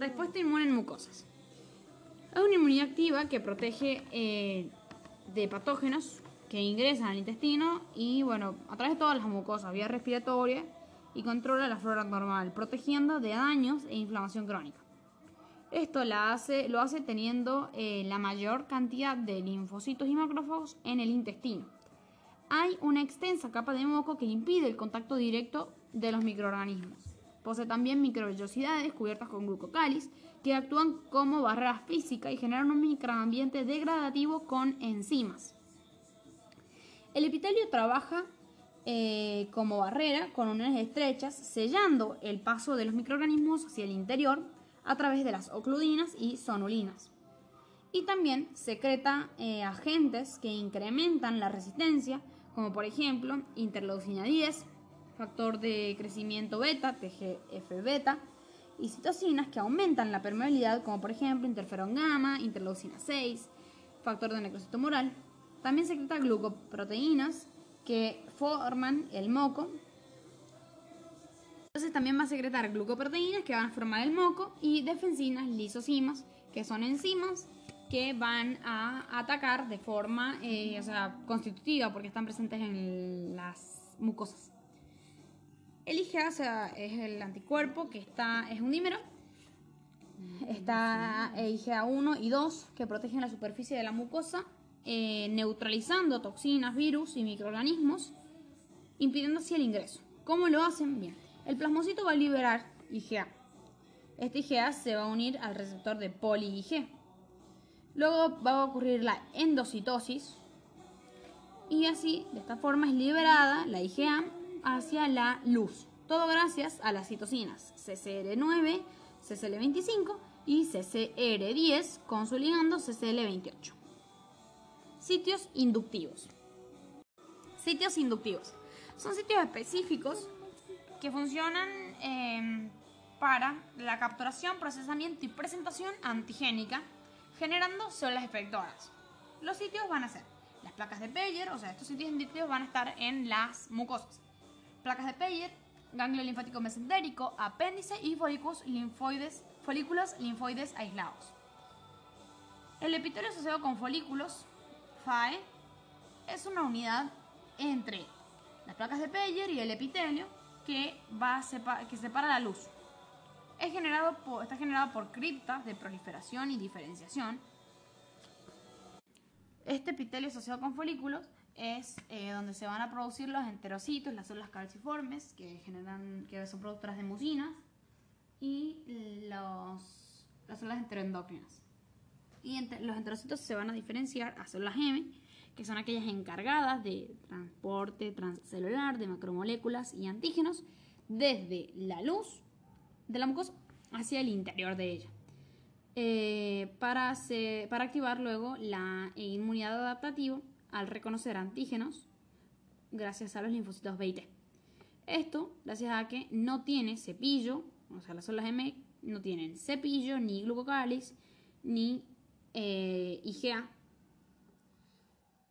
Respuesta inmune en mucosas. Es una inmunidad activa que protege eh, de patógenos que ingresan al intestino y, bueno, a través de todas las mucosas, vía respiratoria y controla la flora normal, protegiendo de daños e inflamación crónica. Esto la hace, lo hace teniendo eh, la mayor cantidad de linfocitos y macrófagos en el intestino. Hay una extensa capa de moco que impide el contacto directo de los microorganismos. Posee también microvellosidades cubiertas con glucocális que actúan como barrera física y generan un microambiente degradativo con enzimas. El epitelio trabaja eh, como barrera con uniones estrechas, sellando el paso de los microorganismos hacia el interior a través de las ocludinas y sonulinas. Y también secreta eh, agentes que incrementan la resistencia, como por ejemplo interleucina 10, factor de crecimiento beta, TGF-beta, y citocinas que aumentan la permeabilidad, como por ejemplo interferón gamma, interleucina 6, factor de necrosis tumoral. También secreta glucoproteínas que forman el moco entonces también va a secretar glucoproteínas que van a formar el moco y defensinas, lisosimas, que son enzimas que van a atacar de forma eh, constitutiva porque están presentes en las mucosas. El IgA es el anticuerpo que está, es un dímero. Está IgA 1 y 2 que protegen la superficie de la mucosa, eh, neutralizando toxinas, virus y microorganismos, impidiendo así el ingreso. ¿Cómo lo hacen? Bien el plasmocito va a liberar IgA. Este IgA se va a unir al receptor de poli-Ig. Luego va a ocurrir la endocitosis y así, de esta forma, es liberada la IgA hacia la luz. Todo gracias a las citocinas CCR9, CCL25 y CCR10 con su ligando CCL28. Sitios inductivos. Sitios inductivos. Son sitios específicos que funcionan em, para la capturación, procesamiento y presentación antigénica, generando células efectoras. Los sitios van a ser las placas de Peyer, o sea, estos sitios inductivos van a estar en las mucosas. Placas de Peyer, ganglio linfático mesentérico, apéndice y folículos linfoides, folículos linfoides aislados. El epitelio asociado con folículos, FAE, es una unidad entre las placas de Peyer y el epitelio que, va que separa la luz. Es generado por, está generado por criptas de proliferación y diferenciación. Este epitelio asociado con folículos es eh, donde se van a producir los enterocitos, las células calciformes, que, generan, que son productoras de mucinas, y los, las células enteroendócrinas. Y los enterocitos se van a diferenciar a células M, que son aquellas encargadas de transporte transcelular de macromoléculas y antígenos desde la luz de la mucosa hacia el interior de ella. Eh, para, para activar luego la inmunidad adaptativa al reconocer antígenos gracias a los linfocitos B y T. Esto gracias a que no tiene cepillo, o sea, las células M no tienen cepillo, ni glucocáliz, ni eh, IgA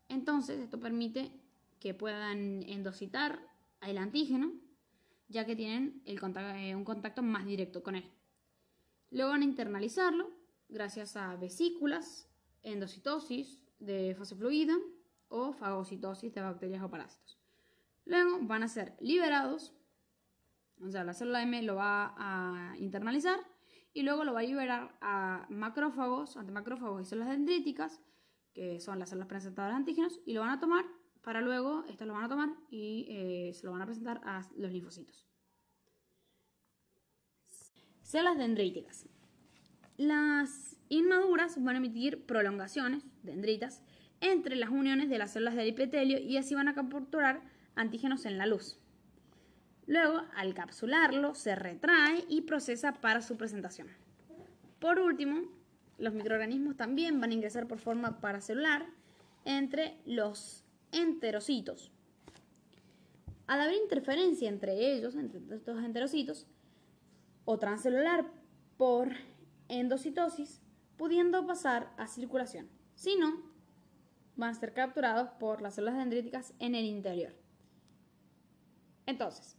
entonces, esto permite que puedan endocitar el antígeno, ya que tienen eh, un contacto más directo con él. Luego van a internalizarlo gracias a vesículas, endocitosis de fase fluida o fagocitosis de bacterias o parásitos. Luego van a ser liberados, o sea, la célula M lo va a internalizar y luego lo va a liberar a macrófagos, antimacrófagos y células dendríticas que son las células presentadoras de antígenos, y lo van a tomar para luego, estos lo van a tomar y eh, se lo van a presentar a los linfocitos. Células dendríticas. Las inmaduras van a emitir prolongaciones, dendritas, entre las uniones de las células del epitelio y así van a capturar antígenos en la luz. Luego, al capsularlo, se retrae y procesa para su presentación. Por último, los microorganismos también van a ingresar por forma paracelular entre los enterocitos. Al haber interferencia entre ellos, entre estos enterocitos, o transcelular por endocitosis, pudiendo pasar a circulación. Si no, van a ser capturados por las células dendríticas en el interior. Entonces,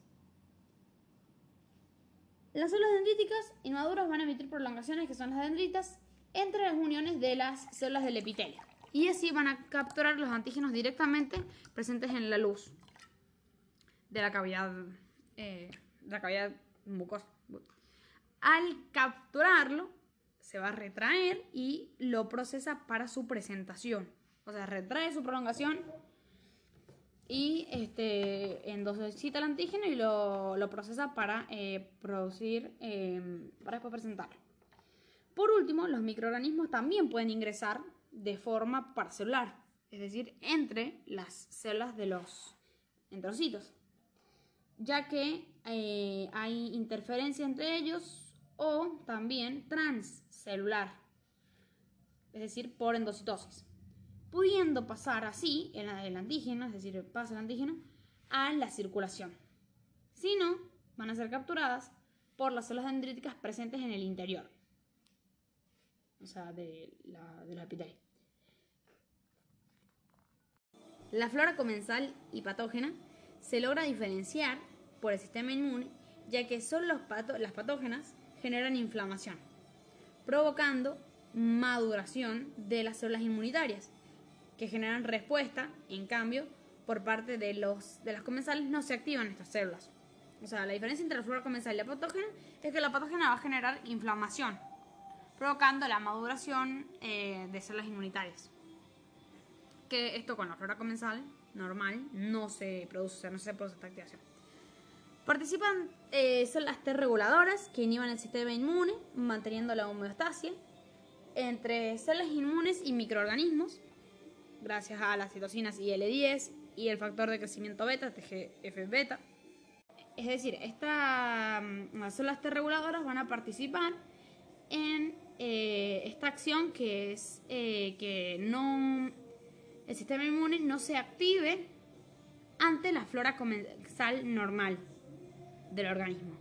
Las células dendríticas inmaduras van a emitir prolongaciones que son las dendritas entre las uniones de las células del epitelio. Y así van a capturar los antígenos directamente presentes en la luz de la cavidad, eh, de la cavidad mucosa. Al capturarlo, se va a retraer y lo procesa para su presentación. O sea, retrae su prolongación y este, endosita el antígeno y lo, procesa para eh, producir, em, para después presentarlo. Por último, los microorganismos también pueden ingresar de forma paracelular, es decir, entre las células de los enterocitos, ya que eh, hay interferencia entre ellos o también transcelular, es decir, por endocitosis, pudiendo pasar así el, antígeno, es decir, pasa el antígeno, a la circulación. Si no, van a ser capturadas por las células dendríticas presentes en el interior, o sea, de la, de la. La flora comensal y patógena se logra diferenciar por el sistema inmune, ya que son los las patógenas generan inflamación, provocando maduración de las células inmunitarias, que generan respuesta, en cambio, por parte de, los, de las comensales no se activan estas células. O sea, la diferencia entre la flora comensal y la patógena es que la patógena va a generar inflamación, provocando la maduración eh, de células inmunitarias. Que esto con la flora comensal normal no se produce, o sea, no se produce esta activación. Participan eh, células T reguladoras que inhiben el sistema inmune, manteniendo la homeostasia entre células inmunes y microorganismos, gracias a las citocinas IL-10 y el factor de crecimiento beta, TGF-beta. Es decir, esta, mm, las células T reguladoras van a participar en eh, esta acción que es eh, que no, el sistema inmune no se active ante la flora comensal normal del organismo.